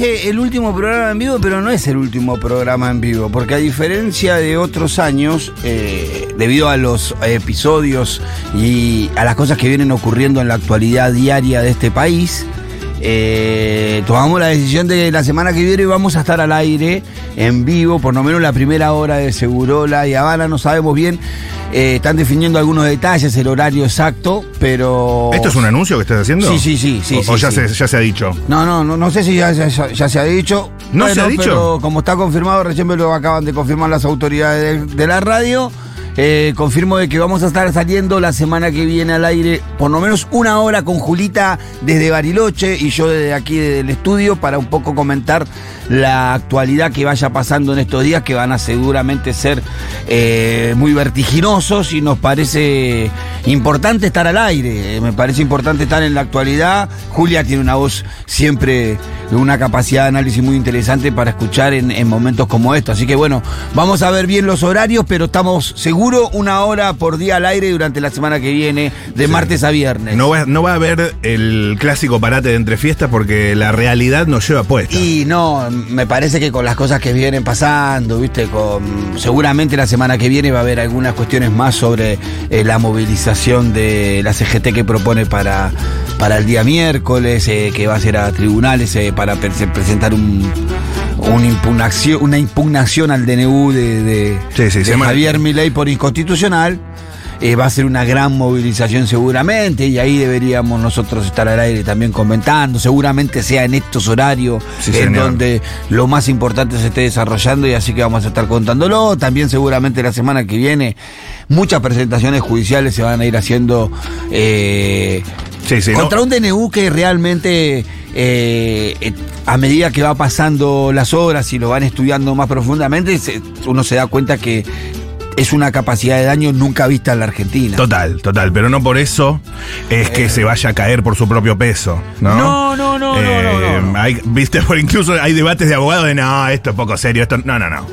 el último programa en vivo, pero no es el último programa en vivo, porque a diferencia de otros años, eh, debido a los episodios y a las cosas que vienen ocurriendo en la actualidad diaria de este país, eh, tomamos la decisión de la semana que viene vamos a estar al aire en vivo, por lo menos la primera hora de Segurola y Habana, no sabemos bien. Eh, están definiendo algunos detalles, el horario exacto, pero. ¿Esto es un anuncio que estás haciendo? Sí, sí, sí. sí, o, sí, o ya, sí. Se, ya se ha dicho. No, no, no, no sé si ya, ya- ya- ya se ha dicho. ¿No se ha dicho? Pero como está confirmado, recién me lo acaban de confirmar las autoridades de, de la radio. eh, confirmo de que vamos a estar saliendo la semana que viene al aire por lo menos una hora con Julita desde Bariloche y yo desde aquí del estudio para un poco comentar la actualidad que vaya pasando en estos días que van a seguramente ser eh, muy vertiginosos y nos parece importante estar al aire, eh, me parece importante estar en la actualidad. Julia tiene una voz siempre, una capacidad de análisis muy interesante para escuchar en, en momentos como estos. Así que bueno, vamos a ver bien los horarios, pero estamos seguro una hora por día al aire durante la semana que viene, de martes a viernes. No va, no va a haber el clásico parate de entre fiestas porque la realidad nos lleva puesta. Y no, me parece que con las cosas que vienen pasando, viste, con seguramente la semana que viene va a haber algunas cuestiones más sobre eh, la movilización de la CGT que propone para, para el día miércoles, eh, que va a ser a tribunales eh, para pre- presentar un, un impugnación, una impugnación al DNU de, de- Sí, sí, de se llama- Javier Milei por inconstitucional. Eh, va a ser una gran movilización seguramente y ahí deberíamos nosotros estar al aire también comentando. Seguramente sea en estos horarios Sí, en señor. donde lo más importante se esté desarrollando y así que vamos a estar contándolo. También seguramente la semana que viene muchas presentaciones judiciales se van a ir haciendo eh, Sí, sí, contra no- un DNU que realmente eh, eh, a medida que va pasando las horas y lo van estudiando más profundamente, se- uno se da cuenta que es una capacidad de daño nunca vista en la Argentina. Total, total, pero no por eso es que se vaya a caer por su propio peso, ¿no? Eh. No, no, no, no, no, no. Hay, Viste, por incluso hay debates de abogados de no, esto es poco serio, esto. No, no, no.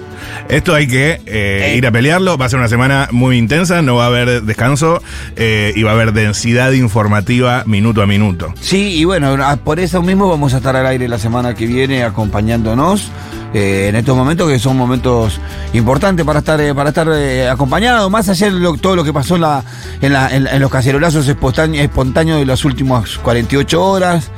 Esto hay que eh, Eh. ir a pelearlo. Va a ser una semana muy intensa, no va a haber descanso eh, y va a haber densidad informativa minuto a minuto. Sí, y bueno, por eso mismo vamos a estar al aire la semana que viene acompañándonos. Eh, en estos momentos que son momentos importantes para estar eh, para estar eh, acompañados, más allá de lo- todo lo que pasó en, la, en, la- en- en los cacerolazos espontane- espontáneos de las últimas 48 horas,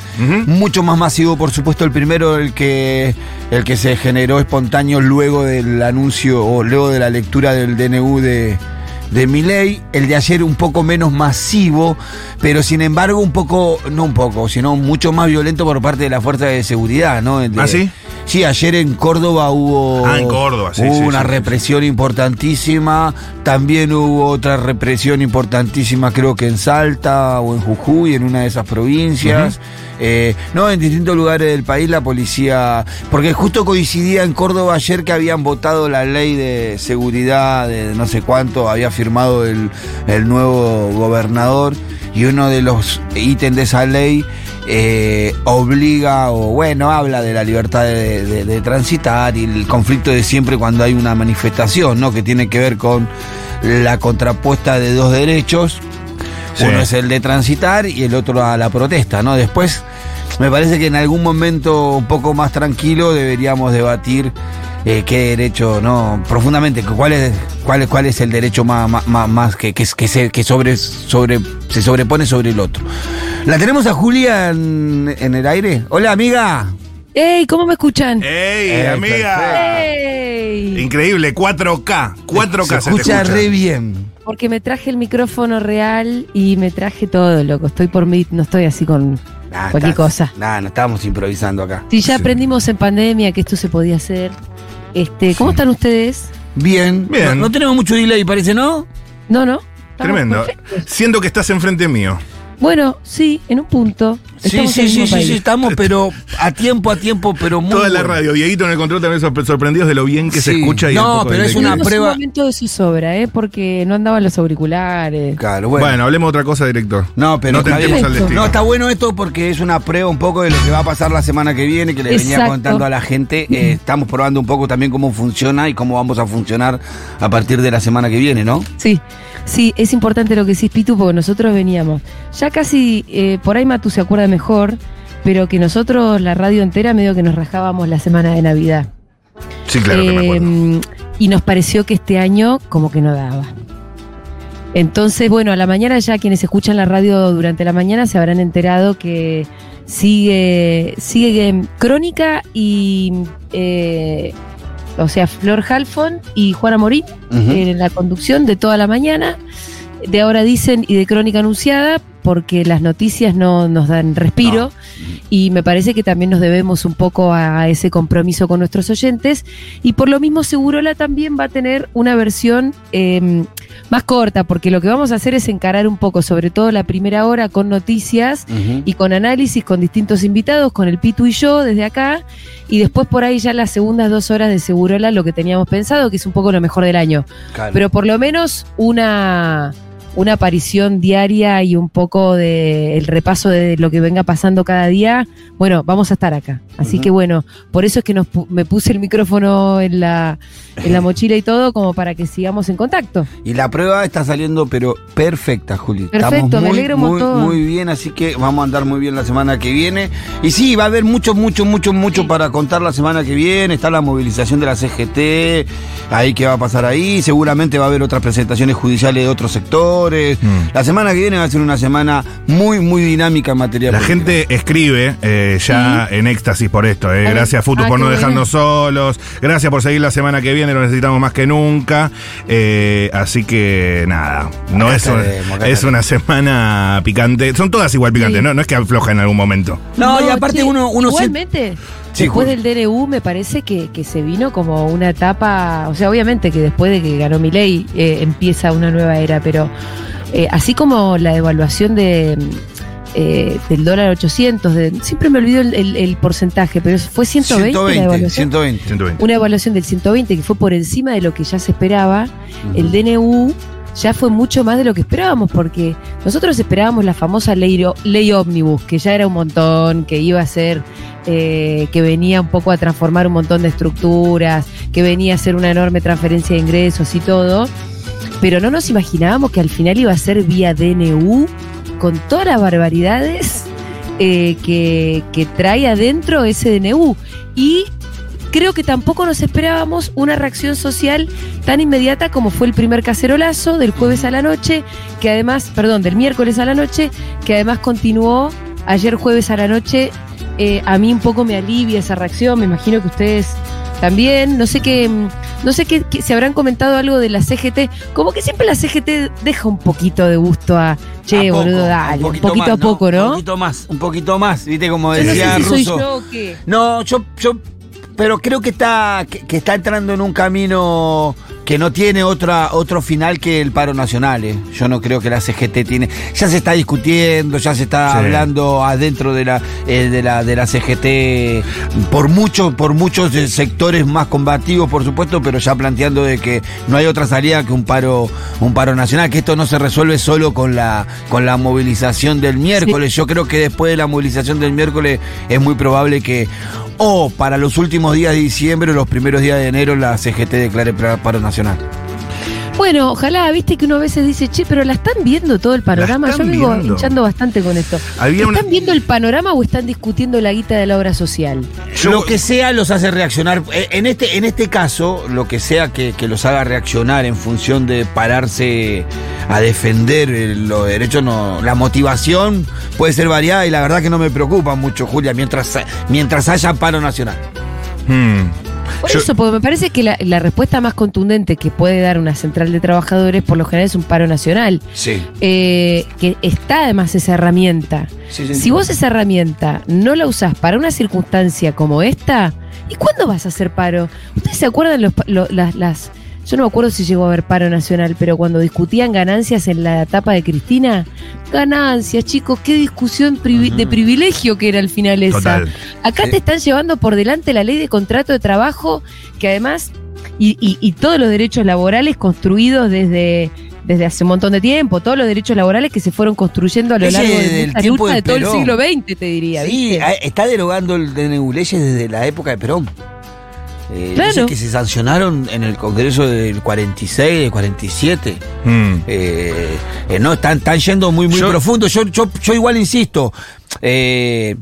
mucho más masivo por supuesto el primero, el que, el que se generó espontáneo luego del anuncio o luego de la lectura del DNU de, de Milei, el de ayer un poco menos masivo, pero sin embargo un poco, no un poco, sino mucho más violento por parte de la fuerza de seguridad, ¿no? De- ¿Ah, sí? Sí, ayer en Córdoba hubo, Ah, en Córdoba, sí, hubo sí, una sí. represión importantísima, también hubo otra represión importantísima creo que en Salta o en Jujuy, en una de esas provincias. Eh, no, en distintos lugares del país la policía, porque justo coincidía en Córdoba ayer que habían votado la ley de seguridad de no sé cuánto, había firmado el, el nuevo gobernador y uno de los ítems de esa ley eh, obliga o bueno, habla de la libertad de, de- de transitar y el conflicto de siempre cuando hay una manifestación, ¿no? Que tiene que ver con la contrapuesta de dos derechos. Sí. Uno es el de transitar y el otro a la protesta, ¿no? Después, me parece que en algún momento un poco más tranquilo deberíamos debatir eh, qué derecho, ¿no? Profundamente, cuál es, cuál, es- cuál es el derecho más, más, más- que, que, que se, que sobre, sobre, se sobrepone sobre el otro. ¿La tenemos a Julia en, en el aire? Hola, amiga. ¡Ey! ¿Cómo me escuchan? ¡Ey, Eh, amiga! ¡Ey! Increíble, 4K. 4K se se, te escucha re bien. Porque me traje el micrófono real y me traje todo, loco. Estoy por mí, no estoy así con Nah, cualquier estás- cosa. Nah, no estábamos improvisando acá. Si ya Sí. aprendimos en pandemia que esto se podía hacer. Este, ¿Cómo Sí. están ustedes? Bien. Bien. No, no tenemos mucho delay, parece, ¿no? No, no. Estamos Tremendo. perfectos. Siento que estás enfrente mío. Bueno, sí, en un punto. Sí, Estamos sí, sí, sí, estamos, pero a tiempo, a tiempo, pero muy Toda la radio. Dieguito en el control también sorpre- sorprendidos de lo bien que se escucha. Y No, pero es una prueba- un momento de su sobra, ¿eh? Porque no andaban los auriculares. Claro, Bueno, bueno. hablemos de otra cosa, director. No, pero no al destino. No, está bueno esto porque es una prueba un poco de lo que va a pasar la semana que viene, que le venía contando a la gente. Eh, estamos probando un poco también cómo funciona y cómo vamos a funcionar a partir de la semana que viene, ¿no? Sí, sí, es importante lo que decís, Pitu, porque nosotros veníamos. Ya casi, eh, por ahí Matu se acuerda mejor, pero que nosotros, la radio entera, medio que nos rajábamos la semana de Navidad. Sí, claro que me acuerdo. Eh, y nos pareció que este año como que no daba. Entonces, bueno, a la mañana ya quienes escuchan la radio durante la mañana se habrán enterado que sigue, sigue Crónica y, eh, o sea, Flor Halfon y Juana Morín en la conducción de toda la mañana. De ahora dicen y de Crónica Anunciada, porque las noticias no nos dan respiro. Y me parece que también nos debemos un poco a ese compromiso con nuestros oyentes. Y por lo mismo, Segurola también va a tener una versión eh, más corta, porque lo que vamos a hacer es encarar un poco, sobre todo la primera hora, con noticias y con análisis con distintos invitados, con el Pitu y yo desde acá, y después por ahí ya las segundas dos horas de Segurola, lo que teníamos pensado, que es un poco lo mejor del año. Claro. Pero por lo menos una, una aparición diaria y un poco de el repaso de lo que venga pasando cada día, bueno, vamos a estar acá. Así que bueno, por eso es que nos, me puse el micrófono en la, en la mochila y todo, como para que sigamos en contacto. Y la prueba está saliendo, pero perfecta, Juli. Perfecto, Estamos me muy, alegro muy, muy bien, así que vamos a andar muy bien la semana que viene. Y sí, va a haber mucho, mucho, mucho, mucho para contar la semana que viene. Está la movilización de la CGT, ahí qué va a pasar ahí. Seguramente va a haber otras presentaciones judiciales de otros Mm. La semana que viene va a ser una semana muy, muy dinámica en materia La política. gente escribe eh, ya en éxtasis por esto. eh. Gracias, Futu, Ah, por no dejarnos solos. Gracias por seguir la semana que viene, lo necesitamos más que nunca. Eh, así que nada, no Acá es, un- estaremos, acá es una semana picante. Son todas igual picantes, Sí. ¿no? No es que afloja en algún momento. No, y aparte che, uno, uno Igualmente, Sí, después del DNU me parece que, que se vino como una etapa, o sea, obviamente que después de que ganó Milei eh, empieza una nueva era, pero eh, así como la devaluación de, eh, del dólar 800, de, siempre me olvido el, el- el porcentaje, pero fue 120, la 120, devaluación. 120. 120. Una evaluación del 120 que fue por encima de lo que ya se esperaba. El DNU ya fue mucho más de lo que esperábamos, porque nosotros esperábamos la famosa ley, ley ómnibus, que ya era un montón, que iba a ser, eh, que venía un poco a transformar un montón de estructuras, que venía a ser una enorme transferencia de ingresos y todo. Pero no nos imaginábamos que al final iba a ser vía DNU, con todas las barbaridades eh, que, que trae adentro ese DNU. Y creo que tampoco nos esperábamos una reacción social tan inmediata como fue el primer cacerolazo del jueves a la noche, que además, perdón, del miércoles a la noche, que además continuó ayer jueves a la noche. Eh, a mí un poco me alivia esa reacción, me imagino que ustedes también. No sé qué, mm, no sé qué, si habrán comentado algo de la CGT. Como que siempre la CGT deja un poquito de gusto a, che, A poco, boludo, dale, un poquito, más, a poco, ¿no? Un poquito más, un poquito más, viste como Yo no sé decía si soy Russo. yo o qué. No, yo, yo, pero creo que está, que, que está entrando en un camino que no tiene otra, otro final que el paro nacional. eh. Yo no creo que la CGT tiene. Ya se está discutiendo, ya se está Sí. hablando adentro de la, eh, de la, de la CGT por muchos, por muchos eh, sectores más combativos, por supuesto, pero ya planteando de que no hay otra salida que un paro, un paro nacional, que esto no se resuelve solo con la, con la movilización del miércoles. Yo creo que después de la movilización del miércoles es muy probable que o para los últimos días de diciembre o los primeros días de enero la CGT declare paro nacional. Bueno, ojalá, viste que uno a veces dice, che, pero la están viendo todo el panorama. están Yo vengo viendo. hinchando bastante con esto. Había una- ¿Están viendo el panorama o están discutiendo la guita de la obra social? Yo- lo que sea los hace reaccionar. Eh, En este, en este caso, lo que sea que, que los haga reaccionar en función de pararse a defender eh, los derechos, no, la motivación puede ser variada y la verdad que no me preocupa mucho, Julia, mientras, mientras haya paro nacional. Hmm. Por Yo- eso, porque me parece que la, la respuesta más contundente que puede dar una central de trabajadores por lo general es un paro nacional. Sí. Eh, que está además esa herramienta. Si vos esa herramienta no la usás para una circunstancia como esta, ¿y cuándo vas a hacer paro? ¿Ustedes se acuerdan los, lo- las, las- Yo no me acuerdo si llegó a haber paro nacional, pero cuando discutían ganancias en la etapa de Cristina, ganancias, chicos, qué discusión privi- de privilegio que era al final esa. Total. Acá Sí. te están llevando por delante la ley de contrato de trabajo, que además, y, y- y todos los derechos laborales construidos desde, desde hace un montón de tiempo, todos los derechos laborales que se fueron construyendo a lo largo de del tiempo lucha de de todo el siglo XX, te diría. Sí, está derogando el DNU leyes desde la época de Perón. Eh, Claro. leyes que se sancionaron en el Congreso del 46, del 47. Hmm. Eh, eh, no, están, están yendo muy, muy Yo- profundo. Yo, yo, yo igual insisto. eh,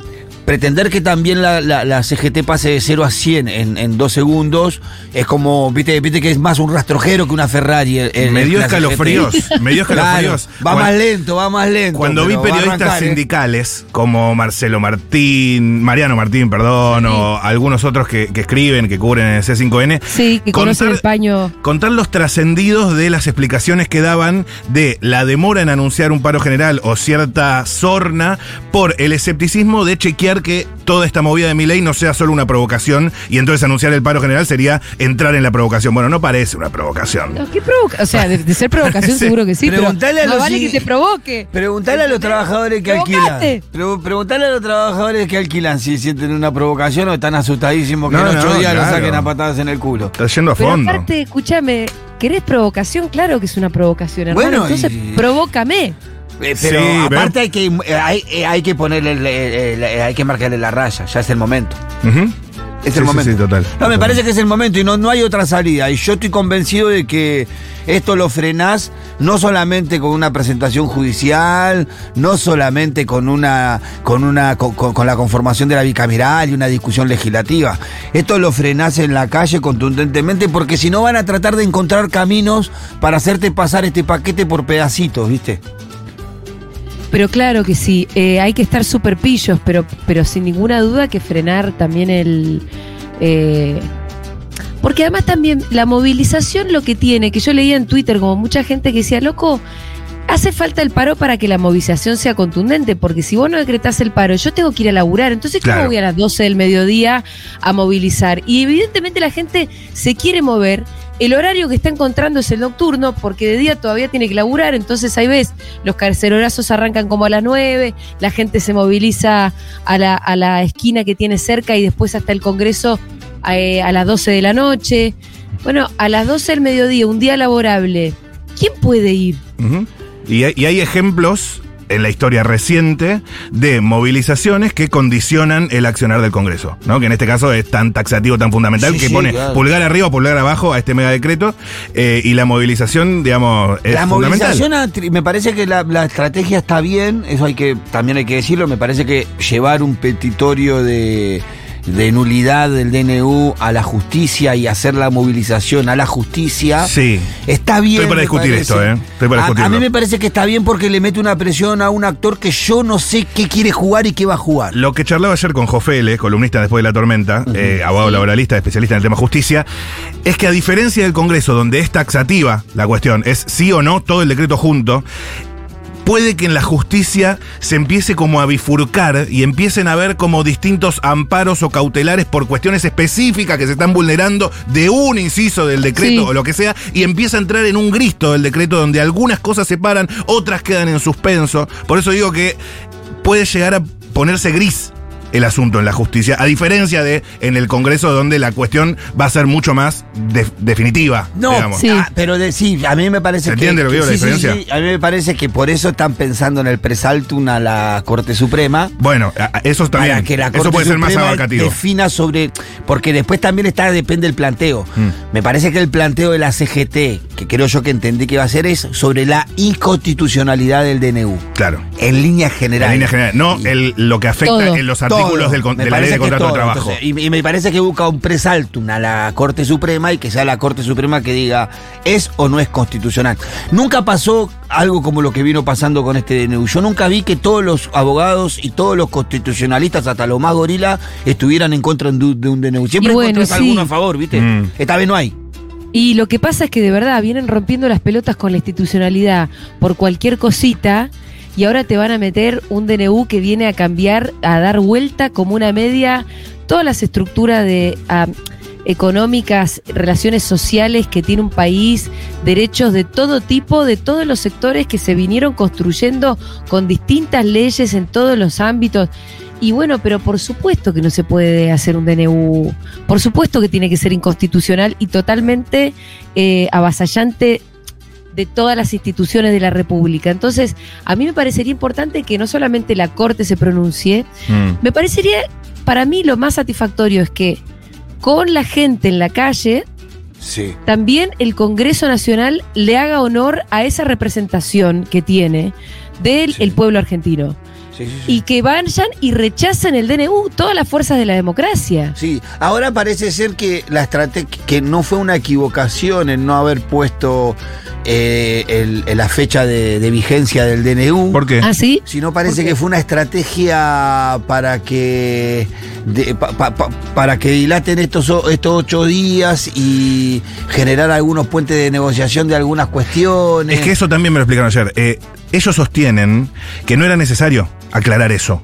pretender que también la, la- la CGT pase de 0 a 100 en, en dos segundos es como, viste, viste que es más un rastrojero que una Ferrari. el- el- Me dio escalofríos, me dio escalofríos. Claro, va Cuando- más lento, va más lento. Cuando vi periodistas arrancar, ¿eh? sindicales como Marcelo Martín, Mariano Martín, perdón, o algunos otros que, que escriben, que cubren el C5N, Sí, que conocen Contar- el paño. contar los trascendidos de las explicaciones que daban de la demora en anunciar un paro general o cierta sorna por el escepticismo de chequear que toda esta movida de mi ley no sea solo una provocación y entonces anunciar el paro general sería entrar en la provocación. Bueno, no parece una provocación. No, ¿qué provoca? O sea, de, de ser provocación seguro que sí, pero Preguntale a no los vale que te provoque. Preguntale a los trabajadores que alquilan. Preguntale a los trabajadores que alquilan si sienten una provocación o están asustadísimos que No, en ocho no, días lo saquen a patadas en el culo. Está yendo a Pero fondo. aparte, escúchame, ¿querés provocación? Claro que es una provocación, hermano. Bueno, Entonces, y- provócame. Eh, pero Sí, aparte hay que, eh, hay, eh, hay que ponerle, hay que marcarle la raya, ya es el momento. Es Sí, el momento. sí, total. No, me parece que es el momento y no, no hay otra salida. Y yo estoy convencido de que esto lo frenás no solamente con una presentación judicial, no solamente con una, con una, con la conformación de la bicameral y una discusión legislativa. Esto lo frenás en la calle contundentemente porque si no van a tratar de encontrar caminos para hacerte pasar este paquete por pedacitos, ¿viste? Pero claro que sí, eh, hay que estar súper pillos, pero, pero sin ninguna duda que frenar también el... eh, porque además también la movilización lo que tiene, que yo leía en Twitter como mucha gente que decía, loco, hace falta el paro para que la movilización sea contundente, porque si vos no decretás el paro, yo tengo que ir a laburar, entonces ¿cómo Claro. voy a las 12 del mediodía a movilizar? Y evidentemente la gente se quiere mover. El horario que está encontrando es el nocturno, porque de día todavía tiene que laburar, entonces ahí ves, los carcerorazos arrancan como a las 9, la gente se moviliza a la, a la esquina que tiene cerca y después hasta el Congreso eh, a las 12 de la noche. Bueno, a las 12 del mediodía, un día laborable, ¿quién puede ir? Y, hay, y hay ejemplos en la historia reciente de movilizaciones que condicionan el accionar del Congreso, ¿no? Que en este caso es tan taxativo, tan fundamental, Sí, que sí, pone claro. pulgar arriba o pulgar abajo a este megadecreto. eh, y la movilización, digamos, es la fundamental. movilización, me parece que la, la estrategia está bien, eso hay que también hay que decirlo, me parece que llevar un petitorio de, de nulidad del DNU a la justicia y hacer la movilización a la justicia Sí. está bien. Estoy para discutir esto, ¿eh? Estoy para A- a, mí me parece que está bien porque le mete una presión a un actor que yo no sé qué quiere jugar y qué va a jugar. Lo que charlaba ayer con Jofele, columnista después de la tormenta, eh, abogado laboralista, especialista en el tema justicia, es que a diferencia del Congreso, donde es taxativa la cuestión, es sí o no todo el decreto junto, puede que en la justicia se empiece como a bifurcar y empiecen a ver como distintos amparos o cautelares por cuestiones específicas que se están vulnerando de un inciso del decreto Sí. o lo que sea, y empieza a entrar en un gristo del decreto donde algunas cosas se paran, otras quedan en suspenso. Por eso digo que puede llegar a ponerse gris el asunto en la justicia, a diferencia de en el Congreso donde la cuestión va a ser mucho más de- definitiva. No, digamos. Sí. ah, pero de, sí, a mí me parece ¿Se que. entiende lo que digo, la sí, diferencia? sí, a mí me parece que por eso están pensando en el presaltum a la Corte Suprema. Bueno, eso también. Para que la Corte eso puede ser más Suprema abarcativo. defina sobre. Porque después también está, depende del planteo. Mm. Me parece que el planteo de la CGT, que creo yo que entendí que va a ser, es sobre la inconstitucionalidad del DNU. Claro. En líneas En generales. línea general. No Y- el, lo que afecta Todo. en los todo. Artículos del con- Me de la ley parece de que contrato de todo. trabajo. Entonces, y, y me parece que busca un presaltum a la Corte Suprema y que sea la Corte Suprema que diga es o no es constitucional. Nunca pasó algo como lo que vino pasando con este DNU. Yo nunca vi que todos los abogados y todos los constitucionalistas, hasta los más gorila, estuvieran en contra de un de un DNU. Siempre bueno, encontrás sí. alguno a favor, ¿viste? Mm. Esta vez no hay. Y lo que pasa es que de verdad vienen rompiendo las pelotas con la institucionalidad por cualquier cosita y ahora te van a meter un DNU que viene a cambiar, a dar vuelta como una media todas las estructuras de ah, económicas, relaciones sociales que tiene un país, derechos de todo tipo, de todos los sectores que se vinieron construyendo con distintas leyes en todos los ámbitos. Y bueno, pero por supuesto que no se puede hacer un DNU, por supuesto que tiene que ser inconstitucional y totalmente eh, avasallante de todas las instituciones de la República. Entonces, a mí me parecería importante que no solamente la Corte se pronuncie, Mm. me parecería, para mí lo más satisfactorio es que con la gente en la calle, Sí. también el Congreso Nacional le haga honor a esa representación que tiene del Sí. el pueblo argentino. Sí, sí, sí. y que vayan y rechacen el DNU, todas las fuerzas de la democracia. Sí, ahora parece ser que la estrategia, que no fue una equivocación en no haber puesto eh, el- la fecha de, de vigencia del DNU. ¿Por qué? ¿Ah, sí? sino parece que fue una estrategia para que de- pa- pa- pa- para que dilaten estos, estos ocho días y generar algunos puentes de negociación de algunas cuestiones. Es que eso también me lo explicaron ayer. Eh, ellos sostienen que no era necesario aclarar eso.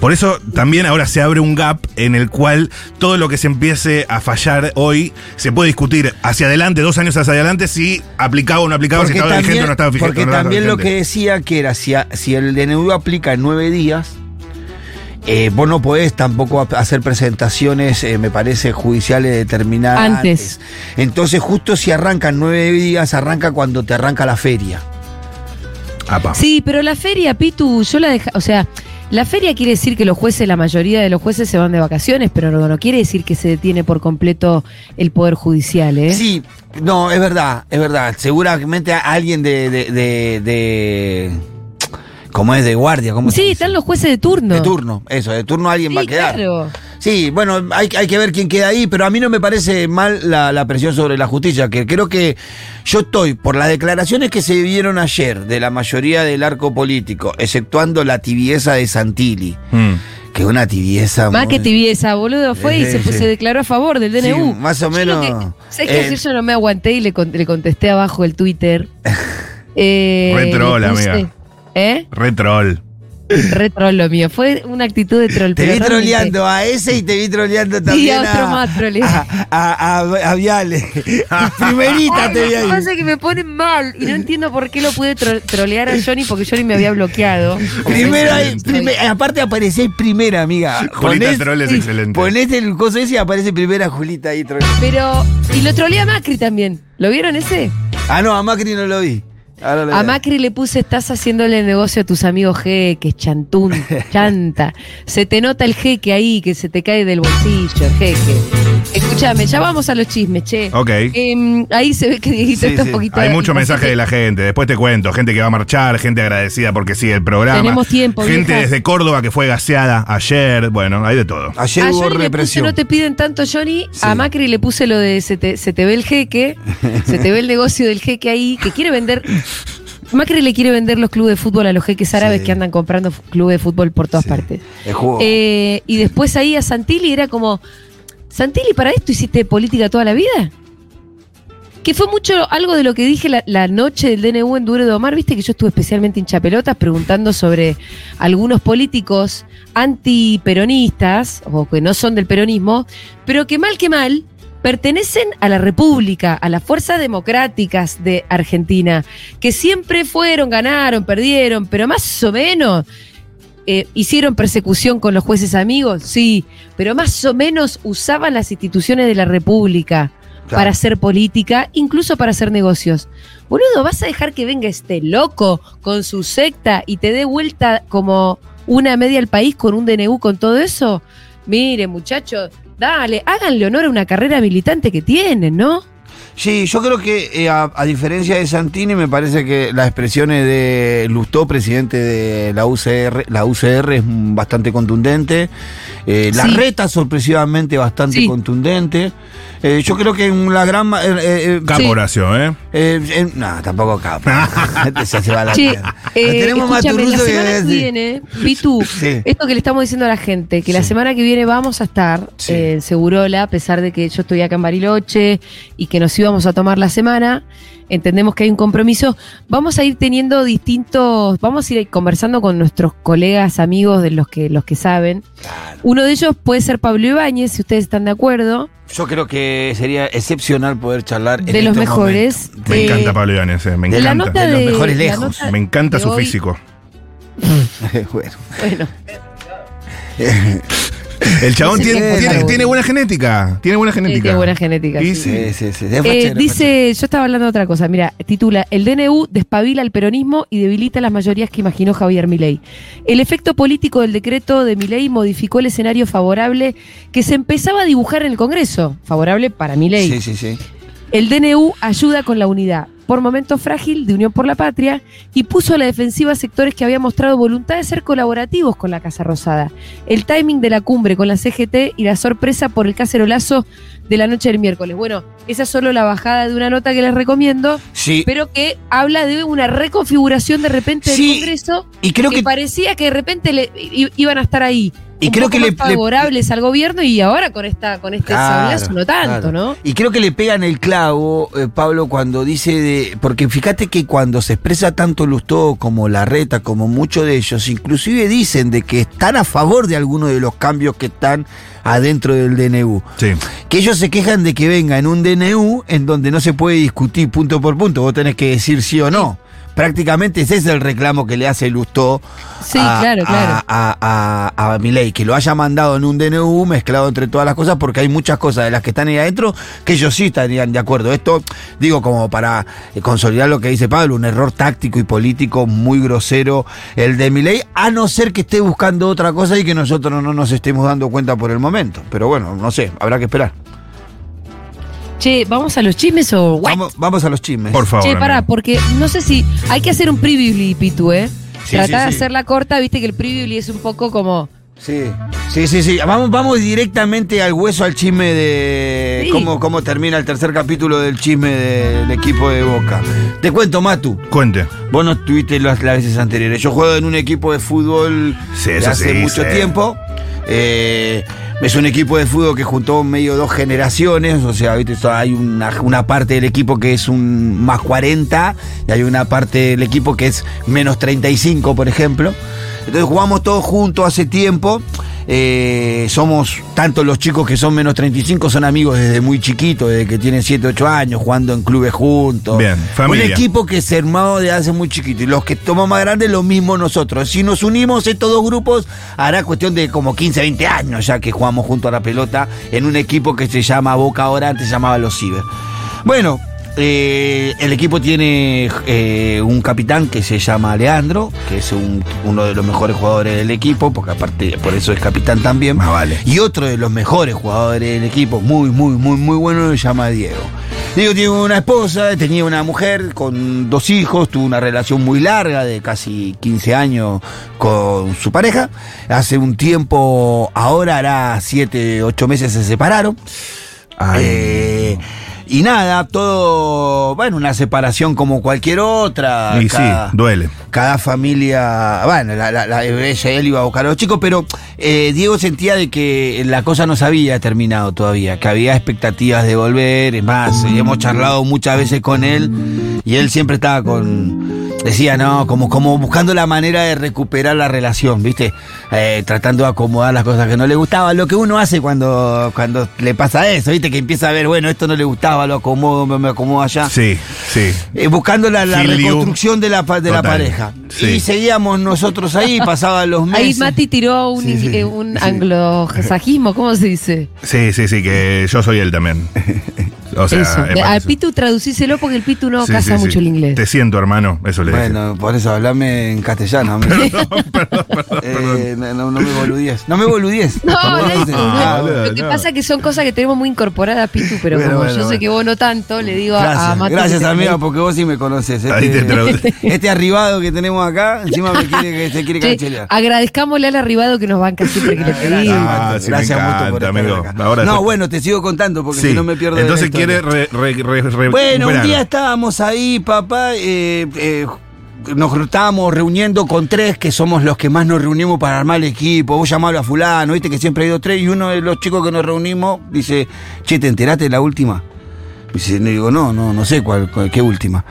Por eso también ahora se abre un gap en el cual todo lo que se empiece a fallar hoy se puede discutir hacia adelante, dos años hacia adelante, si aplicaba o no aplicaba, si estaba vigente o no estaba vigente. porque no también lo que decía que era si, a- si el DNU aplica en nueve días, eh, vos no podés tampoco hacer presentaciones, eh, me parece, judiciales determinadas. Antes. Entonces, justo si arrancan nueve días, arranca cuando te arranca la feria. Apa. Sí, pero la feria, Pitu, yo la deja, o sea, la feria quiere decir que los jueces, la mayoría de los jueces se van de vacaciones, pero no, no quiere decir que se detiene por completo el poder judicial, ¿eh? Sí, no, es verdad, es verdad. Seguramente alguien de. de, de, de- ¿Cómo es? De guardia. ¿cómo Sí, están los jueces de turno. De turno, eso, de turno alguien va a quedar. claro. Sí, bueno, hay, hay que ver quién queda ahí, pero a mí no me parece mal la, la presión sobre la justicia, que creo que yo estoy, por las declaraciones que se vieron ayer de la mayoría del arco político, exceptuando la tibieza de Santilli, Mm. que es una tibieza... Más muy- que tibieza, boludo, fue y se, sí. se declaró a favor del DNU. Sí, más o menos, que- ¿Sabes eh, qué decir? Yo no me aguanté y le, con- le contesté abajo el Twitter. Eh, Re troll, le puse- amiga. ¿Eh? Re troll. Re troll lo mío. Fue una actitud de troll. Te vi troleando a ese y te vi troleando también a otro a, más troleé. a, a, a- a Viale. Primerita te vi Lo que pasa ahí. es que me ponen mal y no entiendo por qué lo pude tro- trolear a Johnny porque Johnny me había bloqueado. Primero ahí, primer- aparte aparecés primera, amiga. Julita Ponés- Troll es sí, excelente. Ponés el coso ese y aparece primera Julita ahí troleando. Pero, y lo troleé a Macri también. ¿Lo vieron ese? Ah, no, a Macri no lo vi. A. Macri le puse, estás haciéndole negocio a tus amigos jeques, chantún, chanta. Se te nota el jeque ahí, que se te cae del bolsillo, el jeque. Escúchame, ya vamos a los chismes, che. Ok. Em, ahí se ve que Dieguito Sí, está sí. un poquito... Hay mucho mensaje de la gente, después te cuento, gente que va a marchar, gente agradecida porque sigue el programa. Tenemos tiempo, Gente vieja. desde Córdoba que fue gaseada ayer, bueno, hay de todo. Ayer A hubo Johnny le puse, represión. no te piden tanto, Johnny. Sí. A Macri le puse lo de se te, se te ve el jeque, se te ve el negocio del jeque ahí, que quiere vender. Macri le quiere vender los clubes de fútbol a los jeques árabes Sí. que andan comprando clubes de fútbol por todas Sí. partes. El juego. Eh, y después ahí a Santilli era como, Santilli, ¿para esto hiciste política toda la vida? Que fue mucho algo de lo que dije la, noche del DNU en Duro de Omar, viste que yo estuve especialmente hinchapelotas preguntando sobre algunos políticos antiperonistas, o que no son del peronismo, pero que mal que mal pertenecen a la República, a las fuerzas democráticas de Argentina, que siempre fueron, ganaron, perdieron, pero más o menos eh, hicieron persecución con los jueces amigos, sí, pero más o menos usaban las instituciones de la República Claro. para hacer política, incluso para hacer negocios. Boludo, ¿vas a dejar que venga este loco con su secta y te dé vuelta como una media al país con un DNU con todo eso? Mire, muchachos, dale, háganle honor a una carrera militante que tienen, ¿no? Sí, yo creo que eh, a, a diferencia de Santini, me parece que las expresiones de Lustó, presidente de la UCR, la UCR es bastante contundente. Eh, la reta sorpresivamente bastante Sí. contundente. Eh, yo creo que en la gran ma- eh, eh, Capo Sí. Horacio, ¿eh? eh, eh, no, tampoco capo. Este se, se va a la Che, eh, tenemos más la semana que viene, Pitu, Sí. esto que le estamos diciendo a la gente, que la semana que viene vamos a estar Sí. eh, en Segurola, a pesar de que yo estoy acá en Bariloche y que nos íbamos a tomar la semana, entendemos que hay un compromiso, vamos a ir teniendo distintos, vamos a ir conversando con nuestros colegas, amigos de los que, los que saben. Uno de ellos puede ser Pablo Ibáñez, si ustedes están de acuerdo, Yo creo que sería excepcional poder charlar. en de los estos mejores. momentos. Me Eh, encanta Pablo Ibanes, eh, me de la encanta. nota De los de, mejores la lejos. Me encanta su hoy- físico. bueno. Bueno, El chabón tiene, buena genética. Tiene buena genética. tiene buena genética. Y sí. sí. Sí, sí, sí. Es Eh, fachero, dice, yo estaba hablando de otra cosa, mira, titula, el DNU despabila al peronismo y debilita las mayorías que imaginó Javier Milei. El efecto político del decreto de Milei modificó el escenario favorable que se empezaba a dibujar en el Congreso, favorable para Milei. Sí, sí, sí. El DNU ayuda con la unidad. Por momentos frágil de Unión por la Patria y puso a la defensiva a sectores que habían mostrado voluntad de ser colaborativos con la Casa Rosada. El timing de la cumbre con la CGT y la sorpresa por el cacerolazo de la noche del miércoles. Bueno, esa es solo la bajada de una nota que les recomiendo, Sí. pero que habla de una reconfiguración de repente del Congreso Y creo que, que parecía que de repente le, iban a estar ahí. Y un creo poco que le- más le- favorables al gobierno y ahora con esta con este Claro, sablazo no tanto, claro. ¿no? Y creo que le pegan el clavo, eh, Pablo, cuando dice de. Porque fíjate que cuando se expresa tanto Lustó como Larreta, como muchos de ellos, inclusive dicen de que están a favor de algunos de los cambios que están adentro del DNU. Sí. Que ellos se quejan de que venga en un DNU en donde no se puede discutir punto por punto, vos tenés que decir sí o no. Prácticamente ese es el reclamo que le hace Lustó Sí, a, claro, claro. a, a, a, Milei, que lo haya mandado en un DNU mezclado entre todas las cosas, porque hay muchas cosas de las que están ahí adentro que ellos sí estarían de acuerdo. Esto, digo, como para eh, consolidar lo que dice Pablo, un error táctico y político muy grosero el de Milei, a no ser que esté buscando otra cosa y que nosotros no nos estemos dando cuenta por el momento. Pero bueno, no sé, habrá que esperar. Che, ¿vamos a los chismes o what? Vamos, vamos a los chismes. Por favor. Che, pará, amigo. porque no sé si hay que hacer un preview, Pitu, ¿eh? Sí, Tratá sí, de sí. hacerla corta, viste que el preview es un poco como... Sí, sí, sí, sí. Vamos, vamos directamente al hueso, al chisme de Sí. cómo, cómo termina el tercer capítulo del chisme del equipo de Boca. Te cuento, Matu. Cuente. Vos no estuviste las, las veces anteriores. Yo juego en un equipo de fútbol Sí, de hace sí, mucho sí. tiempo. Eh, es un equipo de fútbol que juntó medio dos generaciones. O sea, ¿viste? Hay una, una parte del equipo que es un más 40 y hay una parte del equipo que es menos 35, por ejemplo. Entonces jugamos todos juntos hace tiempo. Eh, somos, tanto los chicos que son menos 35 son amigos desde muy chiquitos, desde que tienen 7, 8 años, jugando en clubes juntos. Bien, familia. Un equipo que se armado de hace muy chiquito. Y los que tomamos más grandes, lo mismo nosotros. Si nos unimos estos dos grupos, hará cuestión de como 15, 20 años ya que jugamos junto a la pelota en un equipo que se llama Boca ahora, antes se llamaba Los Ciber. Bueno, eh, el equipo tiene eh, un capitán que se llama Leandro, que es un- uno de los mejores jugadores del equipo, porque aparte por eso es capitán también. Más vale. Y otro de los mejores jugadores del equipo, muy, muy, muy, muy bueno, se llama Diego. Diego tiene una esposa, tenía una mujer con dos hijos, tuvo una relación muy larga de casi 15 años con su pareja. Hace un tiempo, ahora hará 7, 8 meses se separaron. Ay. Eh, y nada, todo, bueno, una separación como cualquier otra. y sí, duele. cada familia, bueno, la, la- la- ella, él iba a buscar a los chicos, pero eh, Diego sentía de que la cosa no se había terminado todavía, que había expectativas de volver, es más, hemos charlado muchas veces con él y él siempre estaba con, decía, no, como, como buscando la manera de recuperar la relación, ¿viste? Eh, tratando de acomodar las cosas que no le gustaban, lo que uno hace cuando, cuando le pasa eso, ¿viste? Que empieza a ver, bueno, esto no le gustaba, lo acomodo, me, me acomodo allá. Sí, sí. Eh, buscando la, reconstrucción de la, de la pareja. Sí. Y seguíamos nosotros ahí, pasaban los Ahí meses. Mati tiró un, Sí, sí, eh, un sí. anglosajismo, ¿cómo se dice? Sí, sí, sí, que yo soy él también. O sea, Eso. para al. Pitu traducíselo porque el Pitu no Sí, casa sí, sí. mucho el inglés. Te siento, hermano. Eso le dije. Bueno, por eso hablame en castellano. amigo. Eh, no, me boludies. No me boludies. No, ¿Cómo no. Lo que no. pasa es que son cosas que tenemos muy incorporadas, Pitu, pero Bueno, como bueno, yo sé que vos no tanto, le digo a- a Gracias, Mati. gracias te- amiga, porque vos sí me conoces. Ahí te Este, traduce. este arribado que tenemos acá, encima me quiere que se quiere Che, cancherear. agradezcamosle al arribado que nos banca siempre que le pedimos. Ah, sí, Gracias mucho por amigo. acá. Ahora no, bueno, te sigo contando porque si no me pierdo Entonces historia. Quiere re- re- re- re- Bueno, un día estábamos ahí, papá, eh, eh, nos estábamos reuniendo con tres, que somos los que más nos reunimos para armar el equipo. Vos llamalo a fulano, viste que siempre hay dos, tres, y uno de los chicos que nos reunimos dice, che, ¿te enteraste de la última? Dice, no digo, no, no, no sé cuál, cuál- qué última.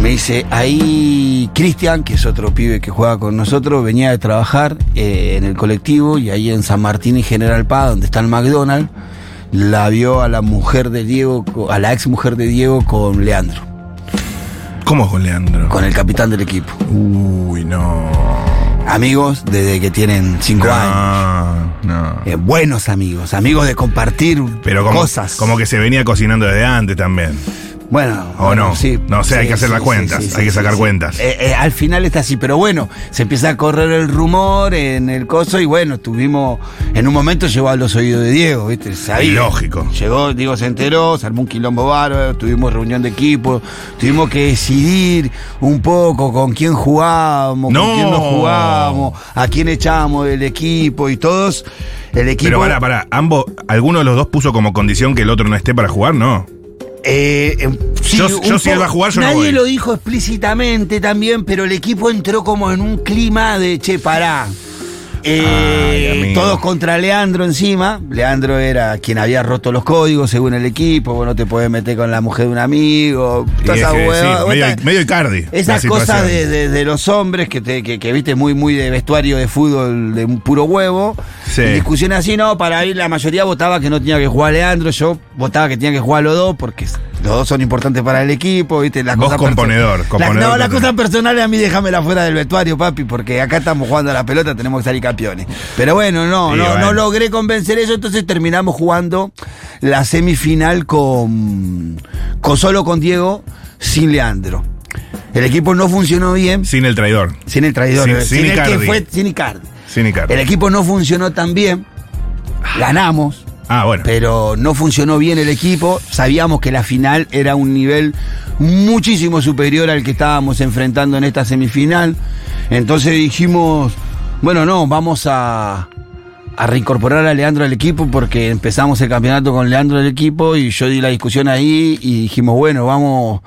Me dice, ahí Cristian, que es otro pibe que juega con nosotros, venía de trabajar eh, en el colectivo y ahí en San Martín y General Paz, donde está el McDonald's, la vio a la mujer de Diego, a la ex mujer de Diego con Leandro, ¿Cómo con Leandro? con el capitán del equipo. Uy, no. Amigos desde que tienen cinco años. No, no. Eh, buenos amigos, amigos de compartir Pero como, cosas. como que se venía cocinando desde antes también. Bueno, ¿O bueno, no? sí. No sé, hay Sí, que hacer las cuentas, hay que sacar cuentas. Eh, eh, al final está así, pero bueno, se empieza a correr el rumor en el coso y bueno, tuvimos, en un momento llegó a los oídos de Diego, ¿viste? Sabía. Lógico. Llegó, Diego se enteró, se armó un quilombo bárbaro, tuvimos reunión de equipo, tuvimos que decidir un poco con quién jugábamos, No. con quién no jugábamos, a quién echábamos del equipo y todos, el equipo... Pero para, para, ambos, ¿alguno de los dos puso como condición que el otro no esté para jugar? No. Eh, em, sí, Yo- si él va a jugar, yo no Nadie voy. lo dijo explícitamente también, pero el equipo entró como en un clima de che, pará. Eh, Ay, todos contra Leandro encima. Leandro era quien había roto los códigos según el equipo. Vos no te podés meter con la mujer de un amigo. Toda es esa que, hueva- sí, vos medio, medio Icardi. esas cosas de- de los hombres que, te, que, que, viste muy, muy de vestuario de fútbol de un puro huevo. Sí. Y discusiones así, no, para ahí la mayoría votaba que no tenía que jugar Leandro, yo votaba que tenía que jugar los dos porque los dos son importantes para el equipo, viste, las Vos cosas componedor, La- no, las cosas personales a mí déjamela fuera del vestuario, papi, porque acá estamos jugando a la pelota, tenemos que salir campeones. Pero bueno, no, Sí, no, bueno. no logré convencer eso, entonces terminamos jugando la semifinal con, con solo con Diego, sin Leandro. El equipo no funcionó bien. Sin el traidor. Sin el traidor, Sin- eh, sin sin, el que fue sin Icardi. Sin Icardi. El equipo no funcionó tan bien. Ganamos, Ah, bueno. pero no funcionó bien el equipo. Sabíamos que la final era un nivel muchísimo superior al que estábamos enfrentando en esta semifinal. Entonces dijimos, bueno, no, vamos a, a reincorporar a Leandro al equipo porque empezamos el campeonato con Leandro al equipo y yo di la discusión ahí y dijimos, bueno, vamos...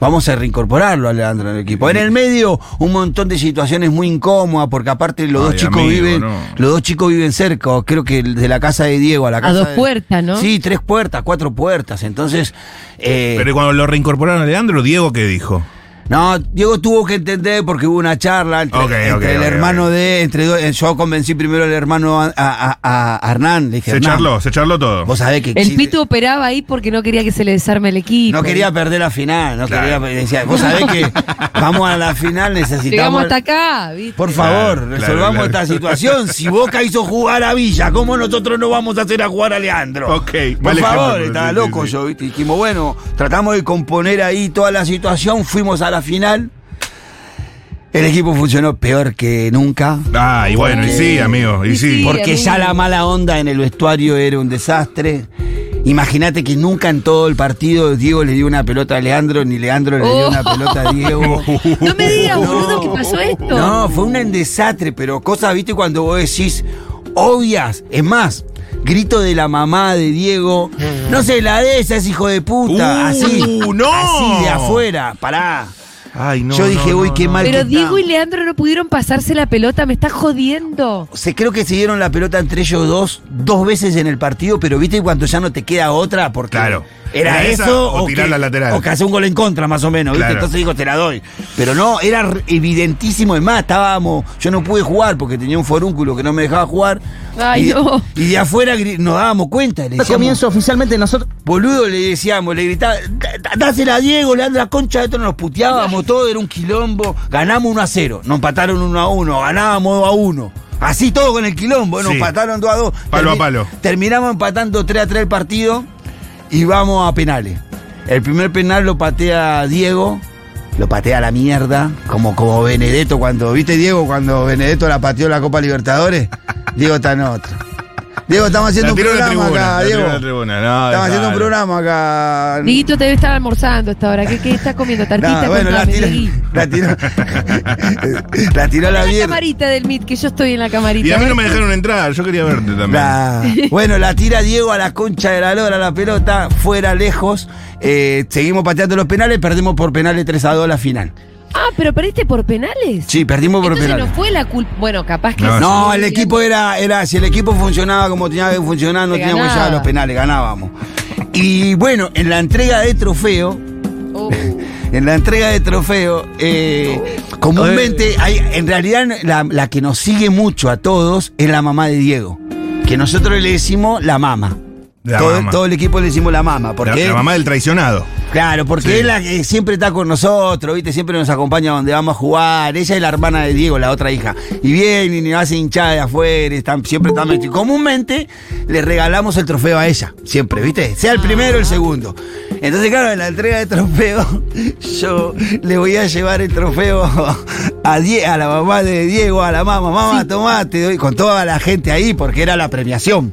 Vamos a reincorporarlo a Leandro en el equipo. En el medio, un montón de situaciones muy incómodas, porque aparte los dos chicos amigo, viven, no. los dos chicos viven cerca, creo que de la casa de Diego a la casa A dos de- puertas, ¿no? Sí, tres puertas, cuatro puertas. Entonces, eh, Pero cuando lo reincorporaron a Leandro, Diego, ¿qué dijo? No, Diego tuvo que entender porque hubo una charla entre, Ok, entre ok, el hermano de, entre dos, eh, yo convencí primero al hermano a, a- a- a Hernán, le dije, Se "Hernán, charló, se charló todo. Vos sabés que El Pitu operaba ahí porque no quería que se le desarme el equipo. no quería perder la final, no Claro. quería, decía, vos sabés que vamos a la final, necesitamos. Llegamos hasta acá, ¿viste? Por favor, Claro, resolvamos claro. esta situación. Si Boca hizo jugar a Villa, ¿cómo nosotros no vamos a hacer a jugar a Leandro? Ok, Por favor, ejemplo, estaba sí, loco sí. yo, ¿viste? Dijimos, bueno, tratamos de componer ahí toda la situación, fuimos a la final. El equipo funcionó peor que nunca. Ah, y bueno, y sí, amigo, y Y sí. sí. Porque amigo. ya la mala onda en el vestuario era un desastre. Imagínate que nunca en todo el partido Diego le dio una pelota a Leandro, ni Leandro le dio Oh. una pelota a Diego. No me digas, No. boludo, que pasó esto. No, fue un desastre, pero cosas, viste, cuando vos decís obvias. Es más, grito de la mamá de Diego. No se la de ese hijo de puta. Uh, así. no. Así de afuera. Pará. Ay, no. Yo dije, no, uy, no, qué no. mal Pero que Diego está. y Leandro no pudieron pasarse la pelota, me estás jodiendo. Se creo que se dieron la pelota entre ellos dos dos veces en el partido, pero viste cuando ya no te queda otra porque Claro. Era, Era eso o tirar que, la lateral. o que hace un gol en contra más o menos, ¿viste? Claro. Entonces digo, te la doy. Pero no, era evidentísimo, es más, estábamos, yo no pude jugar porque tenía un forúnculo que no me dejaba jugar. Ay, y, no. y de afuera nos dábamos cuenta, le decíamos, Comienzo oficialmente nosotros. boludo, le decíamos, le gritaba, "Da- da- dásela a Diego, le la concha de esto, nos puteábamos todo, era un quilombo, ganamos 1 a 0, nos empataron 1 a 1, ganábamos 2 a 1. Así todo con el quilombo, nos Sí. empataron 2 a 2. Palo a palo. Terminamos empatando 3 a 3 el partido y vamos a penales. El primer penal lo patea Diego, lo patea la mierda, como, como Benedetto cuando, ¿viste Diego cuando Benedetto la pateó la Copa Libertadores? Diego está en otra. Diego, estamos haciendo un programa tribuna, acá, Diego. No, Estamos haciendo un programa acá. Dieguito te debe estar almorzando a esta hora. ¿Qué, qué estás comiendo? ¿Tartita? No, bueno, la tiró, la tiró, la tiró a la la camarita del MIT, que yo estoy en la camarita. Y a mí no me dejaron entrar, yo quería verte también. La- bueno, la tira Diego a la concha de la lora, la pelota, fuera, lejos. Eh, seguimos pateando los penales, perdimos por penales 3 a 2 la final. Ah, pero perdiste por penales. Sí, perdimos por Entonces penales. no fue la culpa. Bueno, capaz que No, sí. No, el equipo era, era, si el equipo funcionaba como tenía que funcionar, no Se teníamos ganaba. los penales, ganábamos. Y bueno, en la entrega de trofeo, Oh. en la entrega de trofeo, eh, comúnmente, hay, en realidad la, la que nos sigue mucho a todos es la mamá de Diego. Que nosotros le decimos la mama. La todo, el equipo le decimos la mama. La, Porque la mamá del traicionado. Claro, porque Sí. es la que siempre está con nosotros, ¿viste? Siempre nos acompaña donde vamos a jugar. Ella es la hermana de Diego, la otra hija. Y viene y nos hace hinchada de afuera, están, siempre están metidos. Comúnmente le regalamos el trofeo a ella, siempre, ¿viste? Sea el primero o el segundo. Entonces, claro, en la entrega de trofeo, yo le voy a llevar el trofeo a, Die- a la mamá de Diego, a la mamá, mamá, tomá, te doy, con toda la gente ahí, porque era la premiación.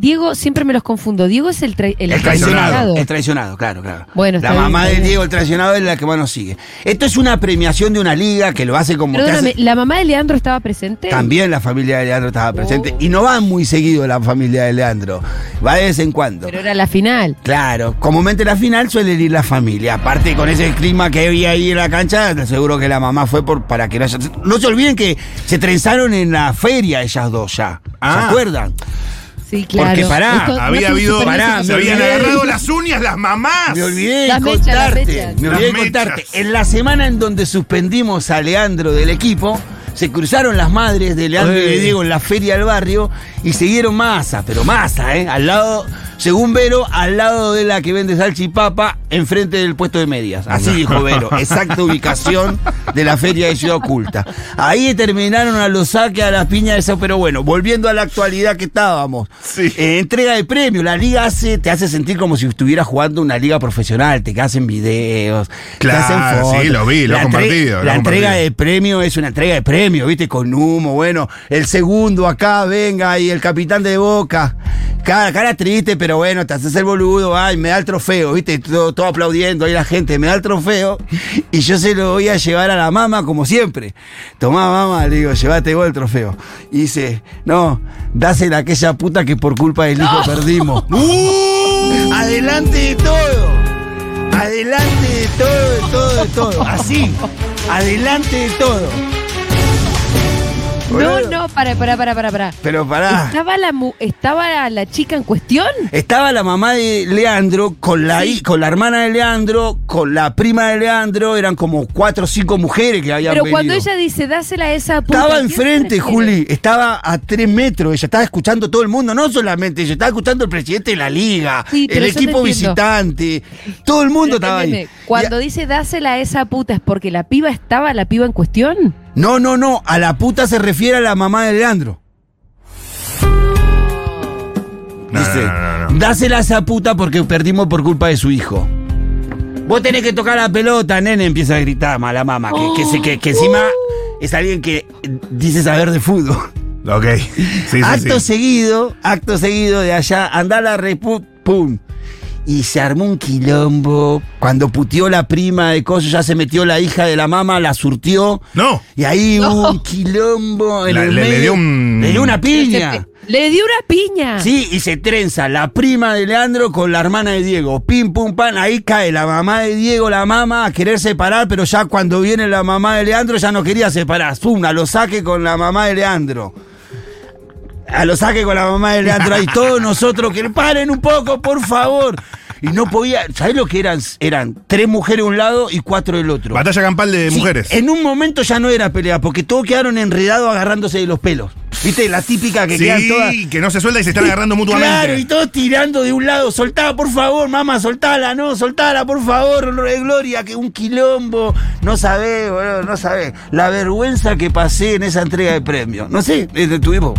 Diego, siempre me los confundo. Diego es el, tra- el El traicionado. traicionado. El traicionado, claro, claro. Bueno, la está mamá bien, de bien. Diego, el traicionado, es la que más nos sigue. Esto es una premiación de una liga que lo hace como hace- ¿la mamá de Leandro estaba presente? También la familia de Leandro estaba presente. Oh. Y no va muy seguido la familia de Leandro. Va de vez en cuando. Pero era la final. Claro, comúnmente la final suele ir la familia. Aparte con ese clima que había ahí en la cancha, te seguro que la mamá fue por para que no haya- No se olviden que se trenzaron en la feria ellas dos ya. Ah. ¿Se acuerdan? Sí, claro. Porque pará, Esto Había habido. pará, se habían agarrado las uñas las mamás. Me olvidé de contarte. mechas. Me olvidé de contarte. mechas. En la semana en donde suspendimos a Leandro del equipo, se cruzaron las madres de Leandro y de. Diego en la feria del barrio y siguieron masa, pero masa, ¿eh? Al lado, según Vero, al lado de la que vende salchipapa, enfrente del puesto de medias. Así dijo Vero. Exacta ubicación de la feria de Ciudad Oculta. Ahí terminaron a los saques, a las piñas de eso, pero bueno, volviendo a la actualidad que estábamos. Sí. Eh, entrega de premio. La liga hace, te hace sentir como si estuvieras jugando una liga profesional. Te hacen videos, Claro, te hacen fotos. sí, lo vi, lo La compartido, lo La entrega de premio es una entrega de premio, ¿viste? Con humo, bueno. El segundo acá, venga, y el capitán de Boca. Cara, cara triste, pero bueno, te haces el boludo, ay, me da el trofeo, ¿viste? Todo, todo aplaudiendo, ahí la gente me da el trofeo y yo se lo voy a llevar a la mamá como siempre. Tomá, mamá, le digo, llévate vos el trofeo. Y dice, no, dásela a aquella puta que por culpa del hijo perdimos. ¡Uh! Adelante de todo. Adelante de todo, de todo, de todo. Así. Adelante de todo. No, no, para, para, para, para, para. Pero pará. ¿Estaba la, mu- ¿Estaba la chica en cuestión? Estaba la mamá de Leandro con la, hi- con la hermana de Leandro, con la prima de Leandro, eran como cuatro o cinco mujeres que habían Pero venido. cuando ella dice, dásela a esa puta. Estaba ¿a quién se enfrente, refiere? Juli, estaba a tres metros, ella estaba escuchando todo el mundo, no solamente ella, estaba escuchando el presidente de la liga, Sí, pero el yo te equipo entiendo. visitante, todo el mundo Pero estaba ahí. entendeme, Cuando Y- dice dásela a esa puta, ¿es porque la piba estaba la piba en cuestión? No, no, no, a la puta se refiere a la mamá de Leandro. No, Dice, no, no, dásela a esa puta porque perdimos por culpa de su hijo. Vos tenés que tocar la pelota, nene, empieza a gritar mala mamá, que, que, se- que- que encima es alguien que dice saber de fútbol. Ok. Sí, sí, acto sí. seguido, acto seguido de allá, anda la repu, pum. Y se armó un quilombo. Cuando puteó la prima de Coso, ya se metió la hija de la mamá, la surtió. No. Y ahí hubo un quilombo en La- el le- le dio un- Le dio una piña. Le dio una piña. Sí, y se trenza la prima de Leandro con la hermana de Diego. Pim, pum, pan. Ahí cae la mamá de Diego, la mamá, a querer separar, pero ya cuando viene la mamá de Leandro ya no quería separar. Pum, a lo saque con la mamá de Leandro. A lo saque con la mamá de Leandro. Ahí todos nosotros que paren un poco, por favor. Y no podía. ¿Sabés lo que eran? Eran tres mujeres de un lado y cuatro del otro. Batalla campal de Sí, mujeres. En un momento ya no era pelea, porque todos quedaron enredados agarrándose de los pelos. ¿Viste? La típica que quedan todas. Sí, que no se suelta y se están agarrando mutuamente. Claro, y todos tirando de un lado. Soltá, por favor, mamá, soltala, no, soltala, por favor, Gloria, que un quilombo. No sabés, boludo, no sabés. La vergüenza que pasé en esa entrega de premios. No sé, eh, tuvimos,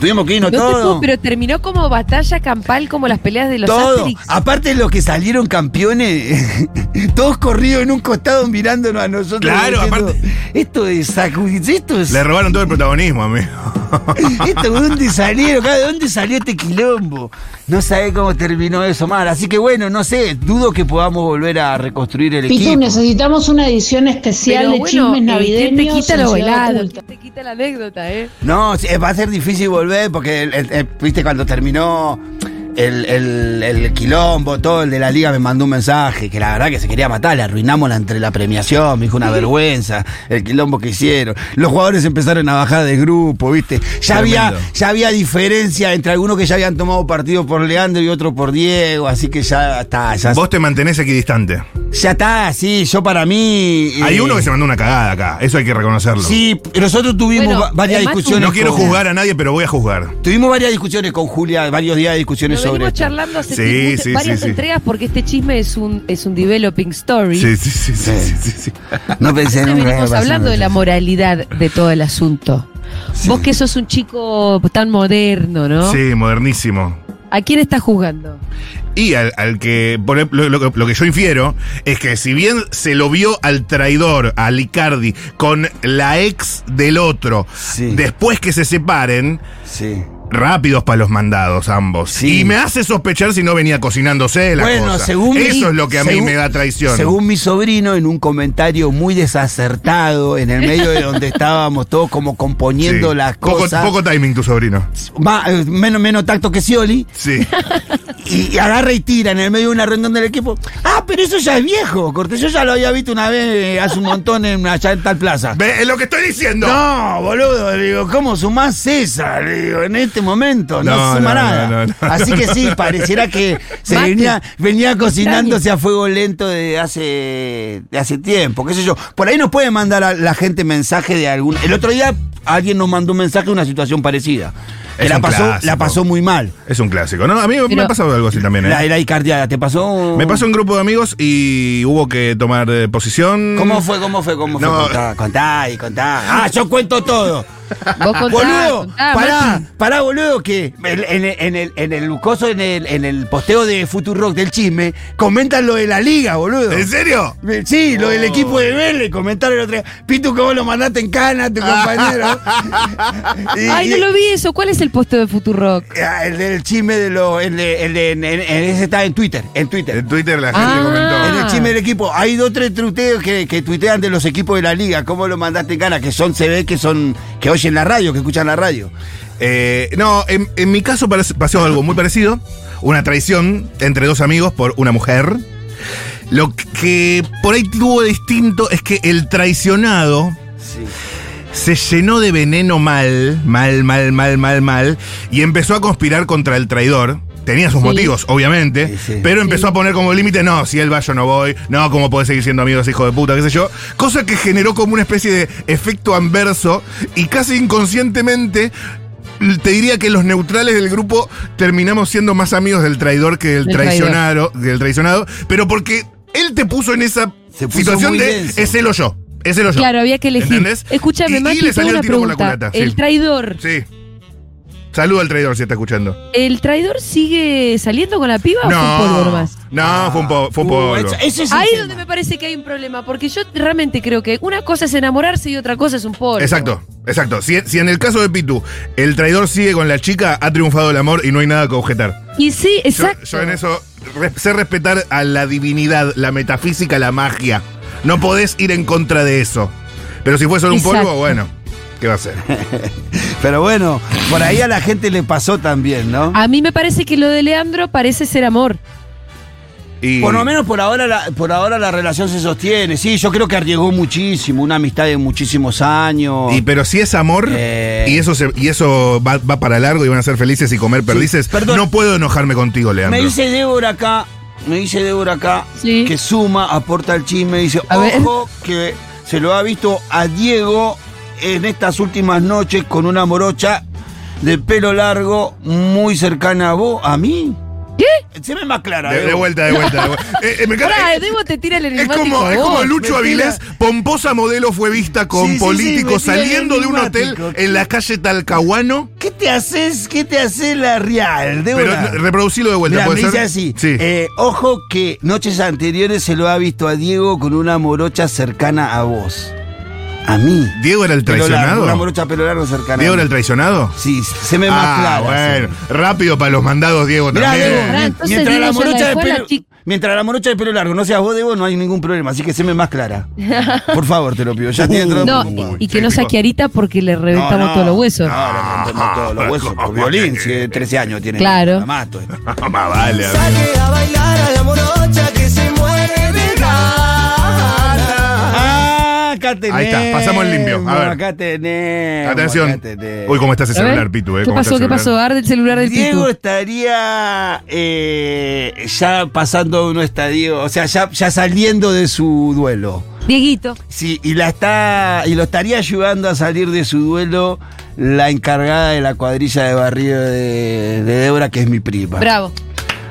tuvimos que irnos No todos. pero terminó como batalla campal, como las peleas de los Todo. Asterix. Aparte de los que salieron campeones, todos corridos en un costado mirándonos a nosotros. Claro, diciendo, aparte- Esto es sacu- esto es. Le robaron todo el protagonismo, amigo. ¿Esto de dónde salieron? ¿De dónde salió este quilombo? No sabe cómo terminó eso mal. Así que bueno, no sé, dudo que podamos volver a reconstruir el Pitu, equipo. necesitamos una edición especial Pero de bueno, chismes eh, ¿quién navideños. te quita lo. ¿Quién te quita la anécdota, eh? No, sí, va a ser difícil volver porque, el- viste, cuando terminó el, el- el quilombo, todo el de la liga me mandó un mensaje que la verdad que se quería matar, le arruinamos la, entre la premiación, me dijo una vergüenza, el quilombo que hicieron. Los jugadores empezaron a bajar de grupo, viste. Ya había, ya había diferencia entre algunos que ya habían tomado partido por Leandro y otro por Diego, así que ya está, ya, Vos te mantenés equidistante. ya está, sí, yo para mí. Hay eh, uno que se mandó una cagada acá, eso hay que reconocerlo. Sí, nosotros tuvimos Bueno, varias discusiones. No quiero con- juzgar a nadie, pero voy a juzgar. Tuvimos varias discusiones con Julia, varios días de discusiones sobre venimos esto. charlando hace Sí, tiempo, sí, varias sí, sí. entregas porque este chisme es un, es un developing story. Sí, sí, sí, sí, Sí. sí, sí. No pensé Entonces nunca venimos hablando de la moralidad de todo el asunto. Vos que sos un chico tan moderno, ¿no? Sí, modernísimo. ¿A quién está juzgando? Y al, al que, por ejemplo, lo, lo- lo que yo infiero es que si bien se lo vio al traidor, a Licardi, con la ex del otro, Sí. después que se separen, Sí. Rápidos para los mandados ambos. Sí. Y me hace sospechar si no venía cocinándose la Bueno, cosa. según mi- Eso es lo que a mí me da traición. Según mi sobrino, en un comentario muy desacertado, en el medio de donde estábamos todos como componiendo Sí. las poco, cosas. poco timing tu sobrino. eh, menos, menos tacto que Scioli. Sí. Y, y agarra y tira en el medio de una reunión del equipo. Ah, pero eso ya es viejo, Cortés. Yo ya lo había visto una vez eh, hace un montón en, allá en tal plaza. Ve, es lo que estoy diciendo. No, boludo, digo, ¿cómo sumás César? Le digo, en este momento no, No, suma no, nada. no, no, no. Así que sí, pareciera que se venía, venía cocinándose a fuego lento de hace, de hace tiempo, qué sé yo. Por ahí nos puede mandar a la gente mensaje de algún. El otro día alguien nos mandó un mensaje de una situación parecida. Que la pasó, clásico. la pasó muy mal. Es un clásico. No, a mí me ha pasado algo así también. ¿eh? La, icardiada, ¿te pasó? Me pasó un grupo de amigos y hubo que tomar eh, posición. ¿Cómo fue? ¿Cómo fue? ¿Cómo fue? No. Contá, contá y contá. Ah, yo cuento todo. Vos contá, boludo, contá, pará, pará, boludo, que en, en el- en el, en el coso, en el, en el posteo de Futurock del chisme, comentan lo de la liga, boludo. ¿En serio? Sí, lo del Oh. equipo de Vélez, comentaron el otro día. Pitu, que vos lo mandaste en cana a tu compañero. Y- Ay, no lo vi eso. ¿Cuál es el posteo de Futurock? Ah, El del chisme de lo. El de, el de- en- en- en- ese está en Twitter. En Twitter. En Twitter la gente Ah. comentó. En el chisme del equipo. Hay dos tres tuiteos que, que tuitean de los equipos de la liga. ¿Cómo lo mandaste en cana? Que son, se ve que son. que oyen la radio, que escuchan la radio. Eh, no, en, en mi caso pasó algo muy parecido. Una traición entre dos amigos por una mujer. Lo que por ahí tuvo distinto es que el traicionado Sí. se llenó de veneno mal, mal, mal, mal, mal, mal, y empezó a conspirar contra el traidor. Tenía sus Sí. motivos, obviamente, Sí, sí. pero empezó a poner como límite, no, si él va yo no voy, no, cómo podés seguir siendo amigos, hijo de puta, qué sé yo. Cosa que generó como una especie de efecto anverso y casi inconscientemente te diría que los neutrales del grupo terminamos siendo más amigos del traidor que del Del traicionado, del traicionado, pero porque él te puso en esa Se puso situación de denso. es él o yo. Es él o yo. Claro, había que elegir. ¿Entendés? Escúchame, Y- y le salió el una tiro por la pregunta. culata. El traidor, Sí. Saluda al traidor si está escuchando. ¿el traidor sigue saliendo con la piba o fue un polvo nomás? No, fue un, po- fue un Uh, polvo. eso- es Ahí es donde me parece que hay un problema, porque yo realmente creo que una cosa es enamorarse y otra cosa es un polvo. Exacto, exacto. Si, si en el caso de Pitu el traidor sigue con la chica, ha triunfado el amor y no hay nada que objetar. Y sí, Yo, exacto. yo en eso re- sé respetar a la divinidad, la metafísica, la magia. No podés ir en contra de eso. Pero si fue solo un Exacto. polvo, bueno, ¿qué va a ser? Pero bueno, por ahí a la gente le pasó también, ¿no? A mí me parece que lo de Leandro parece ser amor. Y, Por lo menos por ahora, la, por ahora la relación se sostiene. Sí, yo creo que arriesgó muchísimo, una amistad de muchísimos años. y pero si es amor Eh. y eso se- y eso va, va para largo y van a ser felices y comer perdices, perdón. no puedo enojarme contigo, Leandro. me dice Débora acá, me dice Débora acá, Sí. que suma, aporta el chisme, dice, A ver. ojo, que se lo ha visto a Diego en estas últimas noches con una morocha de pelo largo muy cercana a vos, a mí. ¿Qué? Se me más clara. De, de Debo. vuelta, de vuelta. de vuelta. Eh, eh, me encanta- Pará, eh, Debo te tira el Es como, es como Lucho Avilés, pomposa modelo fue vista con Sí, sí, sí, políticos saliendo de un hotel en la calle Talcahuano. ¿Qué te haces? ¿Qué te hace la real, Pero Débora? no, reproducilo de vuelta, Mirá, ¿puede me ser? dice así. Sí. eh, ojo que noches anteriores se lo ha visto a Diego con una morocha cercana a vos. A mí. ¿Diego era el Pelo largo, traicionado? una morocha pelo largo cercana ¿Diego era el traicionado? Sí, se me más ah, clara. bueno. sí. Rápido para los mandados, Diego Mirá, también. Pará, entonces mientras, la Diego morocha de la pelo, mientras la morocha de pelo largo no seas vos, Debo, no hay ningún problema. Así que se me más clara. Por favor, te lo pido. Ya tiene todo No, y que no sea tipo- Chiarita porque le reventamos todos los huesos. No, le reventamos todos los huesos por violín. Si 13 años tiene. Claro. La mato. eh. Más vale. Sale a bailar a la morocha que se muere de. Ah, acá tenemos. Ahí está, pasamos el limpio. A ver. Acá tenemos. Atención. acá tenemos. Uy, cómo está ese celular, Pitu, eh. ¿Qué cómo pasó? ¿Qué pasó? Arde el celular del Diego Pitu. estaría eh, ya pasando un estadio, o sea, ya, ya saliendo de su duelo. Dieguito. Sí, y la está y lo estaría ayudando a salir de su duelo la encargada de la cuadrilla de barrio de, de Débora, que es mi prima. Bravo.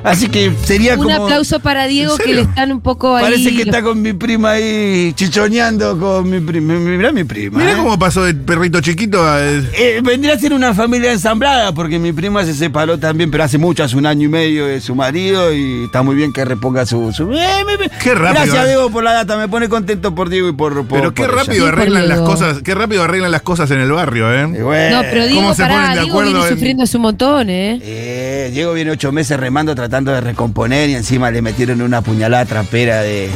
Así que sería Un como. aplauso para Diego ¿En que le están un poco ahí. Parece que está con mi prima ahí chichoneando con mi prima. Mirá mi prima. Mirá ¿eh? cómo pasó de perrito chiquito a. Eh, vendría a ser una familia ensamblada porque mi prima se separó también, pero hace mucho, hace un año y medio de su marido y está muy bien que reponga su. su- Eh, mi- mi- Qué rápido, Gracias, eh. Diego, por la data. Me pone contento por Diego y por. por- Pero qué por ella. rápido Sí, arreglan las cosas, qué rápido arreglan las cosas en el barrio, Eh, ¿eh? bueno. No, pero Diego, ¿Cómo se pará, ponen de Diego acuerdo viene en- sufriendo hace un montón, ¿eh? Eh, Diego viene ocho meses remando tratando de recomponer y encima le metieron una puñalada trapera de.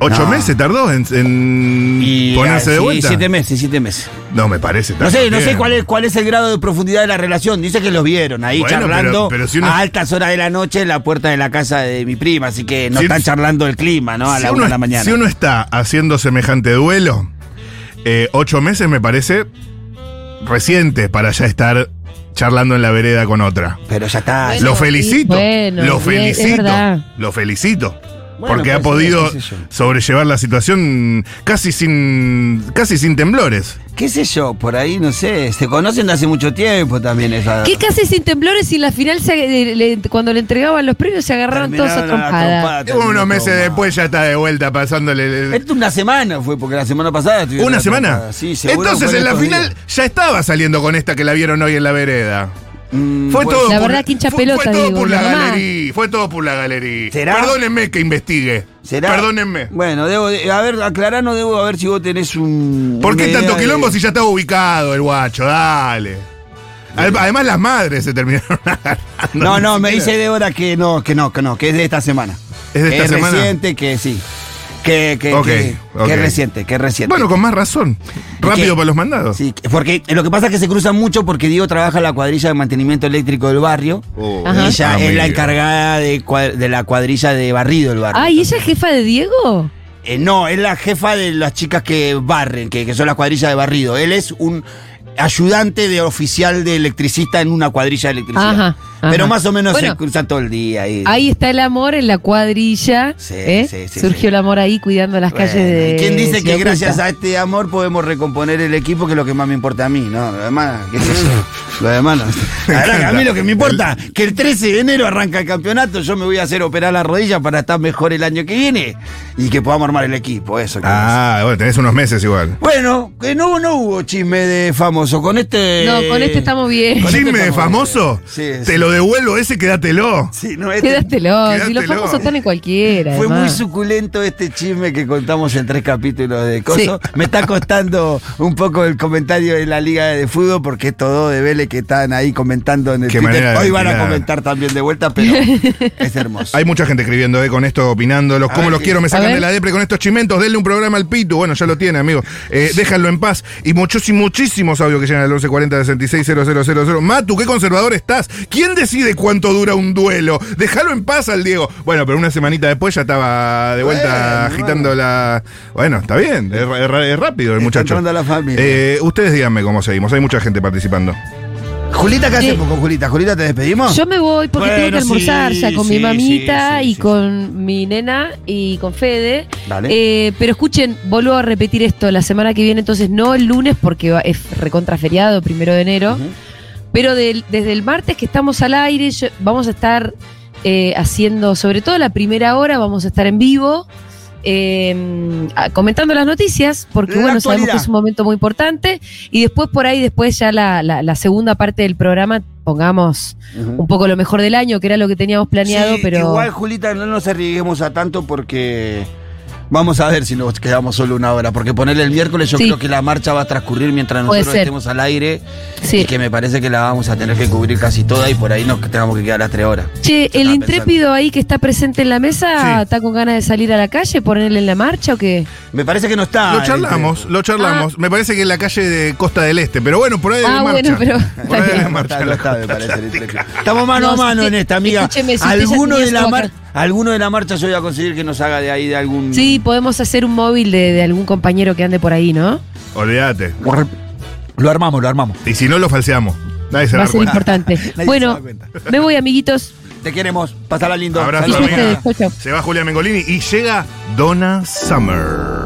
Ocho No. meses tardó en, en Y, ponerse de sí, vuelta. Siete meses, siete meses. No me parece. No sé, no sé cuál es, cuál es el grado de profundidad de la relación. Dice que los vieron ahí Bueno, charlando pero- pero si uno- a altas horas de la noche en la puerta de la casa de mi prima. Así que no Si- están charlando el clima, ¿no? A Si la una de la mañana. si uno está haciendo semejante duelo, eh, ocho meses me parece reciente para ya estar charlando en la vereda con otra. Pero ya está. Bueno, lo felicito. sí, bueno, lo felicito. Lo felicito. Bueno, porque ha podido sobrellevar la situación casi sin casi sin temblores. ¿Qué sé yo? Por ahí, no sé. Se conocen de hace mucho tiempo también esa. ¿Qué casi sin temblores y en la final se- eh, le- cuando le entregaban los premios se agarraron todos a Terminaron la trompada? trompada, Y terminó unos meses después ya está de vuelta pasándole. Esto una semana fue, porque la semana pasada. ¿Una semana? Sí, Entonces en la final días. ya estaba saliendo con esta que la vieron hoy en la vereda. Mm, Fue pues, todo La por, verdad fue, pelota, fue todo digo, por la galería. Fue todo por la galería. ¿Será? Perdónenme que investigue. ¿Será? Perdónenme. Bueno, debo, de- a ver, aclaranos, debo a ver si vos tenés un. ¿Por qué tanto idea de- quilombo si ya estaba ubicado el guacho? Dale. Ad- Además las madres se terminaron. No, no, me dice Débora que no, que no, que no, que es de esta semana. ¿Es de esta semana? reciente, que sí. Que, que, que, que reciente, que reciente. Bueno, con más razón. Rápido que- para los mandados. Sí, porque lo que pasa es que se cruzan mucho porque Diego trabaja en la cuadrilla de mantenimiento eléctrico del barrio. Oh. Y ella es la encargada de, de la cuadrilla de barrido del barrio. Ay, ¿ella es jefa de Diego? Eh, no, es la jefa de las chicas que barren, que, que son las cuadrillas de barrido. Él es un ayudante de oficial de electricista en una cuadrilla de electricidad. Ajá, ajá. Pero más o menos Bueno. se cruzan todo el día ahí. Ahí está el amor en la cuadrilla. Sí, ¿eh? sí, sí, Surgió sí. el amor ahí cuidando las Bueno, calles de. ¿y ¿Quién dice que gracias a este amor podemos recomponer el equipo, que es lo que más me importa a mí, ¿no? Lo demás, qué sé yo. Lo demás no. A mí lo que me importa, que el 13 de enero arranca el campeonato, yo me voy a hacer operar la rodilla para estar mejor el año que viene y que podamos armar el equipo, eso. que Ah, bueno, tenés unos meses igual. Bueno, que no, no hubo chisme de famoso. Con este. No, con este estamos bien. Este Chisme de famoso. bien. Sí, Te sí. lo devuelvo ese, quédatelo. Sí, no, este- Quédatelo. Si los Quédatelo. famosos están en cualquiera. Fue muy además. suculento este chisme que contamos en tres capítulos de Coso. Sí. Me está costando un poco el comentario de la Liga de Fútbol porque estos dos de Vélez que están ahí comentando en el Qué Twitter. de Hoy van a comentar también de vuelta, pero es hermoso. Hay mucha gente escribiendo eh, con esto, opinando. Los, A ¿Cómo ver los quiero? Me sacan de la depre con estos chimentos. Denle un programa al Pitu. Bueno, ya lo tiene, amigo. Eh, déjanlo en paz. Y muchos y muchísimos audios que llegan al 1140 660000. Matu, qué conservador estás. ¿Quién decide cuánto dura un duelo? Déjalo en paz al Diego. Bueno, pero una semanita después ya estaba de vuelta Bueno, agitando bueno. la. Bueno, está bien. Es, es- es rápido el muchacho. a la familia. Eh, ustedes díganme cómo seguimos. Hay mucha gente participando. Julita, ¿qué hace Sí. poco, Julita? ¿Julita te despedimos? Yo me voy porque tengo que almorzar sí, ya con sí, mi mamita sí, sí, y sí, con mi nena y con Fede. Dale. Eh, pero escuchen, vuelvo a repetir esto la semana que viene, entonces no el lunes porque va- es recontraferiado, primero de enero. Pero del- desde el martes que estamos al aire, yo- vamos a estar eh, haciendo, sobre todo la primera hora, vamos a estar en vivo. eh, comentando las noticias, porque La bueno, sabemos que es un momento muy importante. Y después por ahí, después ya la, la- la segunda parte del programa, pongamos un poco lo mejor del año, que era lo que teníamos planeado, Sí, pero. Igual, Julita, no nos arriesguemos a tanto porque vamos a ver si nos quedamos solo una hora. Porque ponerle el miércoles, yo Sí. creo que la marcha va a transcurrir mientras Puede nosotros ser. estemos al aire. Sí. Y que me parece que la vamos a tener que cubrir casi toda y por ahí nos tengamos que quedar las tres horas. Che, el intrépido ahí que está presente en la mesa, Sí. ¿está con ganas de salir a la calle, ponerle en la marcha o qué? Me parece que no está. Lo charlamos, lo charlamos. Me parece que en la calle de Costa del Este, pero bueno, por ahí Ah, marcha. bueno, pero- Por ahí No está, marcha la está, me parece, intrépido. Estamos mano No, a mano si en esta, amiga. alguno, de la vaca- mar- alguno de la marcha yo voy a conseguir que nos haga de ahí de algún. Sí, podemos hacer un móvil de, de algún compañero que ande por ahí, ¿no? Olvídate. Lo armamos, lo armamos. Y si no, lo falseamos. Nadie se Va a ser cuenta. importante. Nadie bueno, me voy, amiguitos. Te queremos. Pásala lindo. Abrazo, Saludos. amiga. Se va Julia Mengolini y llega Donna Summer.